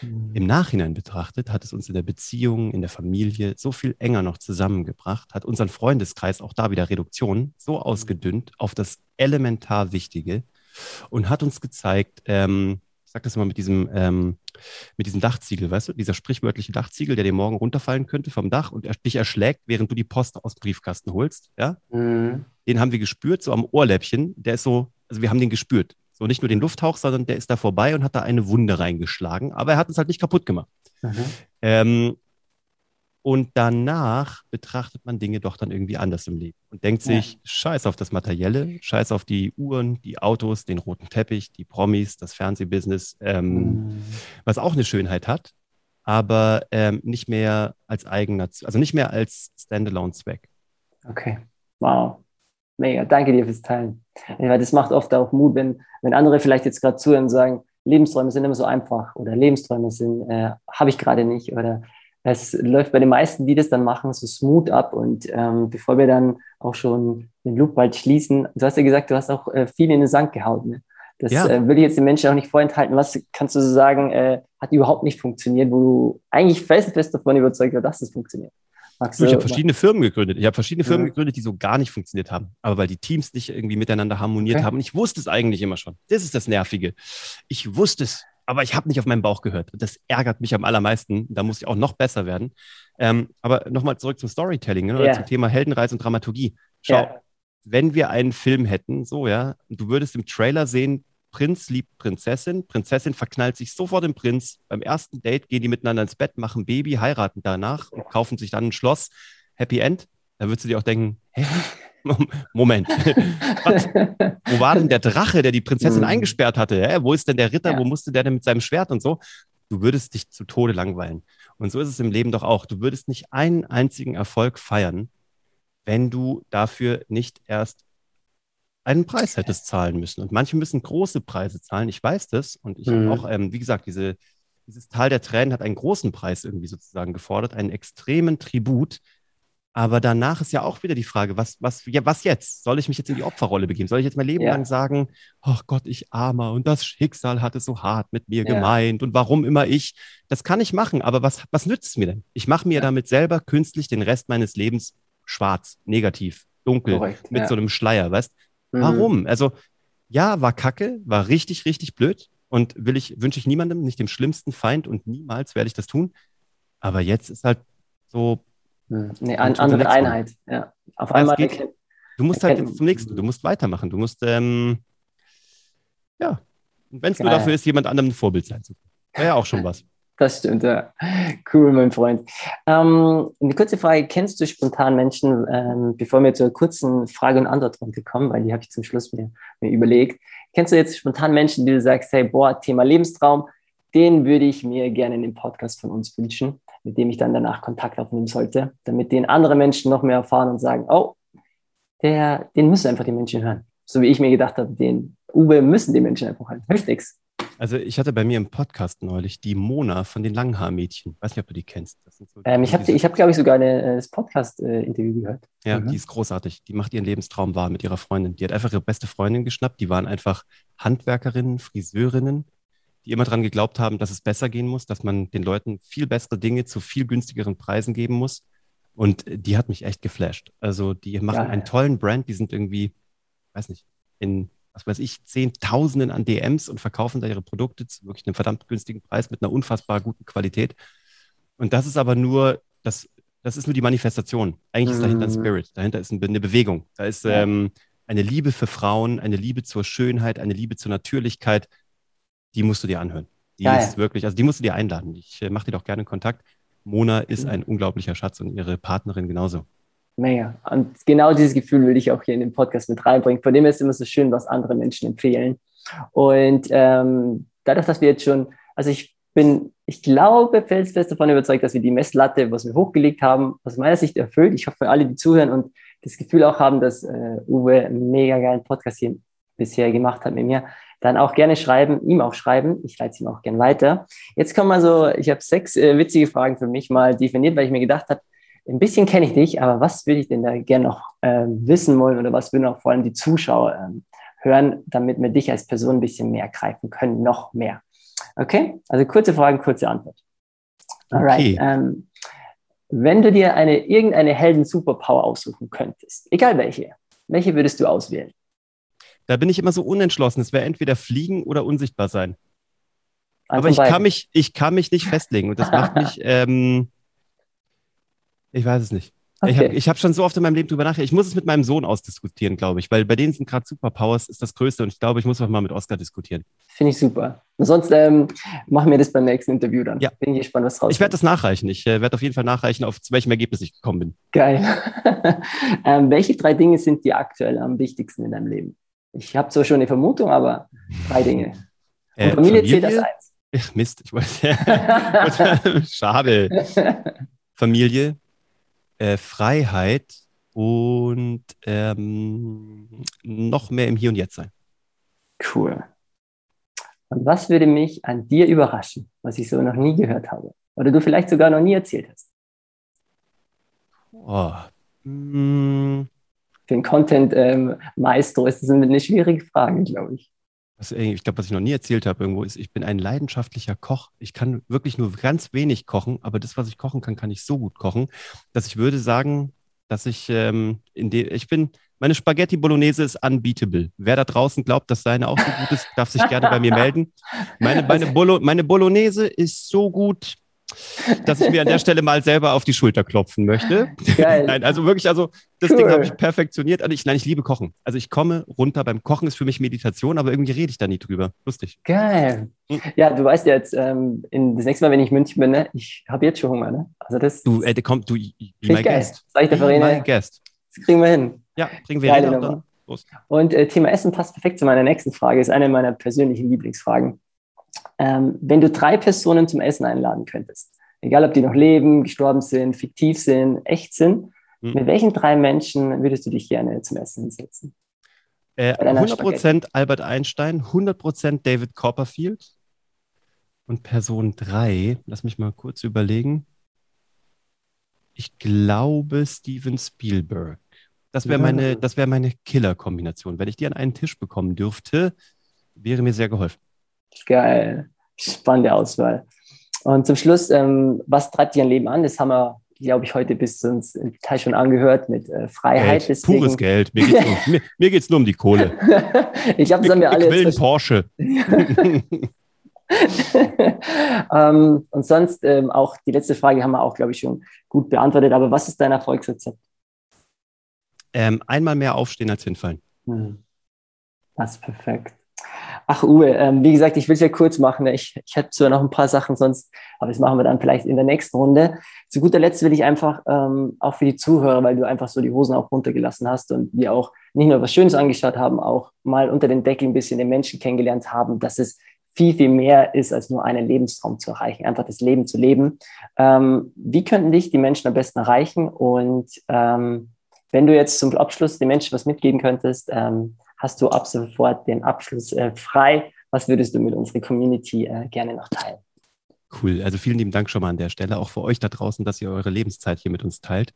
Mhm. Im Nachhinein betrachtet hat es uns in der Beziehung, in der Familie so viel enger noch zusammengebracht, hat unseren Freundeskreis auch da wieder Reduktion so mhm. ausgedünnt auf das elementar Wichtige und hat uns gezeigt, ähm, ich sag das mal mit diesem, ähm, mit diesem Dachziegel, weißt du, dieser sprichwörtliche Dachziegel, der dir morgen runterfallen könnte vom Dach und er dich erschlägt, während du die Post aus dem Briefkasten holst, ja. Mhm. Den haben wir gespürt, so am Ohrläppchen. Der ist so, also wir haben den gespürt. So nicht nur den Lufthauch, sondern der ist da vorbei und hat da eine Wunde reingeschlagen. Aber er hat es halt nicht kaputt gemacht. Mhm. Ähm, und danach betrachtet man Dinge doch dann irgendwie anders im Leben und denkt sich, ja. scheiß auf das Materielle, scheiß auf die Uhren, die Autos, den roten Teppich, die Promis, das Fernsehbusiness, ähm, mhm. was auch eine Schönheit hat, aber ähm, nicht mehr als eigener, also nicht mehr als Standalone-Zweck. Okay, wow. Mega, danke dir fürs Teilen. Ja, das macht oft auch Mut, wenn, wenn andere vielleicht jetzt gerade zuhören und sagen, Lebensträume sind immer so einfach oder Lebensträume sind, äh, habe ich gerade nicht oder es läuft bei den meisten, die das dann machen, so smooth ab und ähm, bevor wir dann auch schon den Loop bald schließen, du hast ja gesagt, du hast auch äh, viel in den Sand gehauen. Ne? Das ja. äh, will ich jetzt den Menschen auch nicht vorenthalten. Was kannst du so sagen, äh, hat überhaupt nicht funktioniert, wo du eigentlich felsenfest davon überzeugt warst, dass es funktioniert? Du, ich habe verschiedene Firmen gegründet. Ich habe verschiedene Firmen ja. gegründet, die so gar nicht funktioniert haben. Aber weil die Teams nicht irgendwie miteinander harmoniert okay. haben. Und ich wusste es eigentlich immer schon. Das ist das Nervige. Ich wusste es, aber ich habe nicht auf meinen Bauch gehört. Und das ärgert mich am allermeisten. Da muss ich auch noch besser werden. Ähm, aber nochmal zurück zum Storytelling, ne, yeah. zum Thema Heldenreise und Dramaturgie. Schau, yeah. wenn wir einen Film hätten, so ja, du würdest im Trailer sehen, Prinz liebt Prinzessin, Prinzessin verknallt sich sofort im Prinz. Beim ersten Date gehen die miteinander ins Bett, machen Baby, heiraten danach und kaufen sich dann ein Schloss. Happy End. Da würdest du dir auch denken, hä? Moment, wo war denn der Drache, der die Prinzessin mhm. eingesperrt hatte? Hä? Wo ist denn der Ritter? Ja. Wo musste der denn mit seinem Schwert und so? Du würdest dich zu Tode langweilen. Und so ist es im Leben doch auch. Du würdest nicht einen einzigen Erfolg feiern, wenn du dafür nicht erst einen Preis hättest zahlen müssen. Und manche müssen große Preise zahlen. Ich weiß das. Und ich mhm. habe auch, ähm, wie gesagt, diese, dieses Tal der Tränen hat einen großen Preis irgendwie sozusagen gefordert, einen extremen Tribut. Aber danach ist ja auch wieder die Frage, was, was, ja, was jetzt? Soll ich mich jetzt in die Opferrolle begeben? Soll ich jetzt mein Leben ja. lang sagen, ach oh Gott, ich armer und das Schicksal hat es so hart mit mir ja. gemeint und warum immer ich? Das kann ich machen, aber was, was nützt es mir denn? Ich mache mir ja. damit selber künstlich den Rest meines Lebens schwarz, negativ, dunkel, Korrekt, mit so einem Schleier, weißt? Mhm. Warum? Also, ja, war kacke, war richtig, richtig blöd und will ich, wünsche ich niemandem, nicht dem schlimmsten Feind und niemals werde ich das tun. Aber jetzt ist halt so, Nee, eine andere Einheit. Ja. Auf ja, einmal. Geht, du musst halt zum nächsten, du musst weitermachen. Du musst, ähm, ja, wenn es nur dafür ist, jemand anderem ein Vorbild sein zu können. Wäre ja auch schon was. Das stimmt, ja. Cool, mein Freund. Ähm, eine kurze Frage: Kennst du spontan Menschen, ähm, bevor wir zur kurzen Frage- und Antwortrunde kommen, weil die habe ich zum Schluss mir, mir überlegt. Kennst du jetzt spontan Menschen, die du sagst, hey, boah, Thema Lebenstraum, den würde ich mir gerne in dem Podcast von uns wünschen? mit dem ich dann danach Kontakt aufnehmen sollte, damit den andere Menschen noch mehr erfahren und sagen, oh, der, den müssen einfach die Menschen hören. So wie ich mir gedacht habe, den Uwe müssen die Menschen einfach hören. Hilft nichts. Also ich hatte bei mir im Podcast neulich die Mona von den Langhaarmädchen. Weiß nicht, ob du die kennst. So ähm, ich habe, ich hab, glaube ich, sogar eine, äh, das Podcast-Interview gehört. Ja, mhm. die ist großartig. Die macht ihren Lebenstraum wahr mit ihrer Freundin. Die hat einfach ihre beste Freundin geschnappt. Die waren einfach Handwerkerinnen, Friseurinnen die immer daran geglaubt haben, dass es besser gehen muss, dass man den Leuten viel bessere Dinge zu viel günstigeren Preisen geben muss. Und die hat mich echt geflasht. Also die machen ja, einen tollen Brand, die sind irgendwie, weiß nicht, in was weiß ich, Zehntausenden an DMs und verkaufen da ihre Produkte zu wirklich einem verdammt günstigen Preis mit einer unfassbar guten Qualität. Und das ist aber nur, das, das ist nur die Manifestation. Eigentlich ist dahinter ein mhm. Spirit, dahinter ist eine Bewegung. Da ist ähm, eine Liebe für Frauen, eine Liebe zur Schönheit, eine Liebe zur Natürlichkeit, die musst du dir anhören. Die Geil. ist wirklich, also die musst du dir einladen. Ich äh, mache dir doch gerne Kontakt. Mona ist mhm. ein unglaublicher Schatz und ihre Partnerin genauso. Mega. Und genau dieses Gefühl will ich auch hier in den Podcast mit reinbringen. Von dem ist es immer so schön, was andere Menschen empfehlen. Und ähm, dadurch, dass wir jetzt schon, also ich bin, ich glaube, felsenfest davon überzeugt, dass wir die Messlatte, was wir hochgelegt haben, aus meiner Sicht erfüllt. Ich hoffe, für alle, die zuhören und das Gefühl auch haben, dass äh, Uwe einen mega geilen Podcast hier bisher gemacht hat mit mir, dann auch gerne schreiben, ihm auch schreiben. Ich leite es ihm auch gerne weiter. Jetzt kommen mal so, ich habe sechs äh, witzige Fragen für mich mal definiert, weil ich mir gedacht habe, ein bisschen kenne ich dich, aber was würde ich denn da gerne noch äh, wissen wollen oder was würden auch vor allem die Zuschauer ähm, hören, damit wir dich als Person ein bisschen mehr greifen können, noch mehr. Okay? Also kurze Fragen, kurze Antwort. Alright. Okay. Ähm, wenn du dir eine, irgendeine Helden-Superpower aussuchen könntest, egal welche, welche würdest du auswählen? Da bin ich immer so unentschlossen. Es wäre entweder fliegen oder unsichtbar sein. Aber ich kann, mich, ich kann mich nicht festlegen und das macht mich, ähm, ich weiß es nicht. Okay. Ich habe ich hab schon so oft in meinem Leben drüber nachgedacht. Ich muss es mit meinem Sohn ausdiskutieren, glaube ich, weil bei denen sind gerade Superpowers ist das Größte und ich glaube, ich muss auch mal mit Oscar diskutieren. Finde ich super. Sonst ähm, machen wir das beim nächsten Interview dann. Ja. Bin ich gespannt, was rauskommt. Ich werde das nachreichen. Ich äh, werde auf jeden Fall nachreichen, auf zu welchem Ergebnis ich gekommen bin. Geil. ähm, welche drei Dinge sind dir aktuell am wichtigsten in deinem Leben? Ich habe zwar schon eine Vermutung, aber drei Dinge. Und äh, Familie, Familie zählt als eins. Ach, Mist, ich weiß. Ja. Schade. Familie, äh, Freiheit und ähm, noch mehr im Hier und Jetzt sein. Cool. Und was würde mich an dir überraschen, was ich so noch nie gehört habe? Oder du vielleicht sogar noch nie erzählt hast? Oh. Mm. Für den Content-Maestro ähm, ist das eine schwierige Frage, glaube ich. Was, ich glaube, was ich noch nie erzählt habe irgendwo, ist, ich bin ein leidenschaftlicher Koch. Ich kann wirklich nur ganz wenig kochen, aber das, was ich kochen kann, kann ich so gut kochen, dass ich würde sagen, dass ich ähm, in dem, ich bin, meine Spaghetti Bolognese ist unbeatable. Wer da draußen glaubt, dass seine auch so gut ist, darf sich gerne bei mir melden. Meine, meine, Bolo, meine Bolognese ist so gut, dass ich mir an der Stelle mal selber auf die Schulter klopfen möchte. Geil. nein, also wirklich, also das cool. Ding habe ich perfektioniert. Also ich, nein, ich liebe Kochen. Also ich komme runter. Beim Kochen ist für mich Meditation, aber irgendwie rede ich da nie drüber. Lustig. Geil. Hm. Ja, du weißt ja jetzt, ähm, in, das nächste Mal, wenn ich in München bin, ne, ich habe jetzt schon Hunger. Ne? Also das. Du, äh, komm, du, mein Gast. Sag ich der Verena. Gast. Das kriegen wir hin. Ja, bringen wir Geile hin. Und äh, Thema Essen passt perfekt zu meiner nächsten Frage. Ist eine meiner persönlichen Lieblingsfragen. Ähm, wenn du drei Personen zum Essen einladen könntest, egal ob die noch leben, gestorben sind, fiktiv sind, echt sind, mhm. mit welchen drei Menschen würdest du dich gerne zum Essen hinsetzen? Äh, 100% Albert Einstein, 100% David Copperfield und Person 3, lass mich mal kurz überlegen. Ich glaube Steven Spielberg. Das wäre meine, das wär meine Killer-Kombination. Wenn ich die an einen Tisch bekommen dürfte, wäre mir sehr geholfen. Geil. Spannende Auswahl. Und zum Schluss, ähm, was treibt dir ein Leben an? Das haben wir, glaube ich, heute bis uns im Detail schon angehört mit äh, Freiheit. Geld. Pures Geld. Mir geht es nur, mir, mir nur, um die Kohle. ich habe es an mir alle. Ich will Porsche. ähm, und sonst ähm, auch die letzte Frage haben wir auch, glaube ich, schon gut beantwortet. Aber was ist dein Erfolgsrezept? Ähm, einmal mehr aufstehen als hinfallen. Hm. Das ist perfekt. Ach, Uwe, ähm, wie gesagt, ich will es ja kurz machen. Ich, ich hätte zwar noch ein paar Sachen sonst, aber das machen wir dann vielleicht in der nächsten Runde. Zu guter Letzt will ich einfach ähm, auch für die Zuhörer, weil du einfach so die Hosen auch runtergelassen hast und wir auch nicht nur was Schönes angeschaut haben, auch mal unter den Deckel ein bisschen den Menschen kennengelernt haben, dass es viel, viel mehr ist, als nur einen Lebenstraum zu erreichen, einfach das Leben zu leben. Ähm, wie könnten dich die Menschen am besten erreichen? Und ähm, wenn du jetzt zum Abschluss den Menschen was mitgeben könntest, ähm, hast du ab sofort den Abschluss äh, frei. Was würdest du mit unserer Community äh, gerne noch teilen? Cool. Also vielen lieben Dank schon mal an der Stelle, auch für euch da draußen, dass ihr eure Lebenszeit hier mit uns teilt.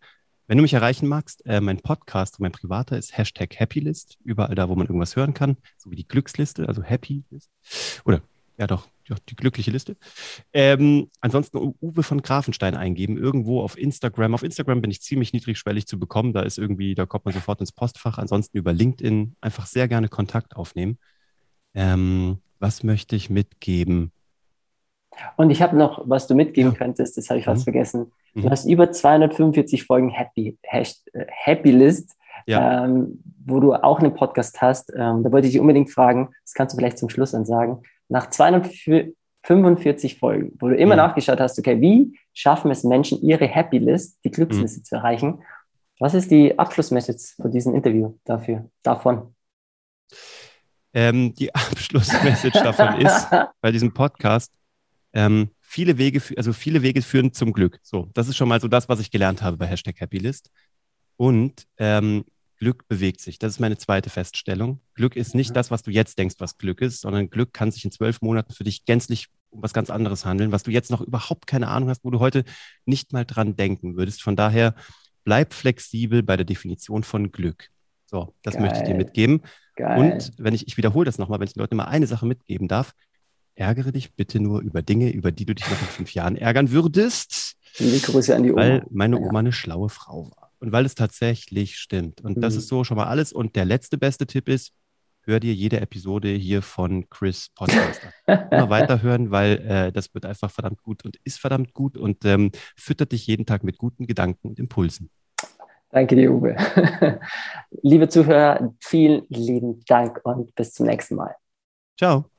Wenn du mich erreichen magst, äh, mein Podcast, mein privater ist Hashtag Happylist, überall da, wo man irgendwas hören kann, so wie die Glücksliste, also Happylist. Oder ja doch, die glückliche Liste. Ähm, ansonsten Uwe von Grafenstein eingeben, irgendwo auf Instagram. Auf Instagram bin ich ziemlich niedrigschwellig zu bekommen. Da ist irgendwie, da kommt man sofort ins Postfach. Ansonsten über LinkedIn einfach sehr gerne Kontakt aufnehmen. Ähm, was möchte ich mitgeben? Und ich habe noch, was du mitgeben ja. könntest, das habe ich fast mhm. vergessen. Du mhm. hast über 245 Folgen Happy, Happy List, ja. ähm, wo du auch einen Podcast hast. Ähm, da wollte ich dich unbedingt fragen, das kannst du vielleicht zum Schluss dann sagen. Nach 245 Folgen, wo du immer mhm. nachgeschaut hast, okay, wie schaffen es Menschen, ihre Happy List, die Glücksliste mhm. zu erreichen? Was ist die Abschlussmessage von diesem Interview dafür, davon? Ähm, die Abschlussmessage davon ist, bei diesem Podcast, ähm, viele Wege, also viele Wege führen zum Glück. So, das ist schon mal so das, was ich gelernt habe bei Hashtag Happylist. Und ähm, Glück bewegt sich. Das ist meine zweite Feststellung. Glück ist nicht das, was du jetzt denkst, was Glück ist, sondern Glück kann sich in zwölf Monaten für dich gänzlich um was ganz anderes handeln, was du jetzt noch überhaupt keine Ahnung hast, wo du heute nicht mal dran denken würdest. Von daher bleib flexibel bei der Definition von Glück. So, das Geil. möchte ich dir mitgeben. Geil. Und wenn ich, ich wiederhole das nochmal, wenn ich den Leuten mal eine Sache mitgeben darf, ärgere dich bitte nur über Dinge, über die du dich noch in fünf Jahren ärgern würdest. Liebe Grüße an die Oma. Weil meine Oma ja. eine schlaue Frau war. Und weil es tatsächlich stimmt. Und mhm. das ist so schon mal alles. Und der letzte beste Tipp ist, hör dir jede Episode hier von Chris Podcast an. Immer weiterhören, weil äh, das wird einfach verdammt gut und ist verdammt gut und ähm, füttert dich jeden Tag mit guten Gedanken und Impulsen. Danke dir, Uwe. Liebe Zuhörer, vielen lieben Dank und bis zum nächsten Mal. Ciao.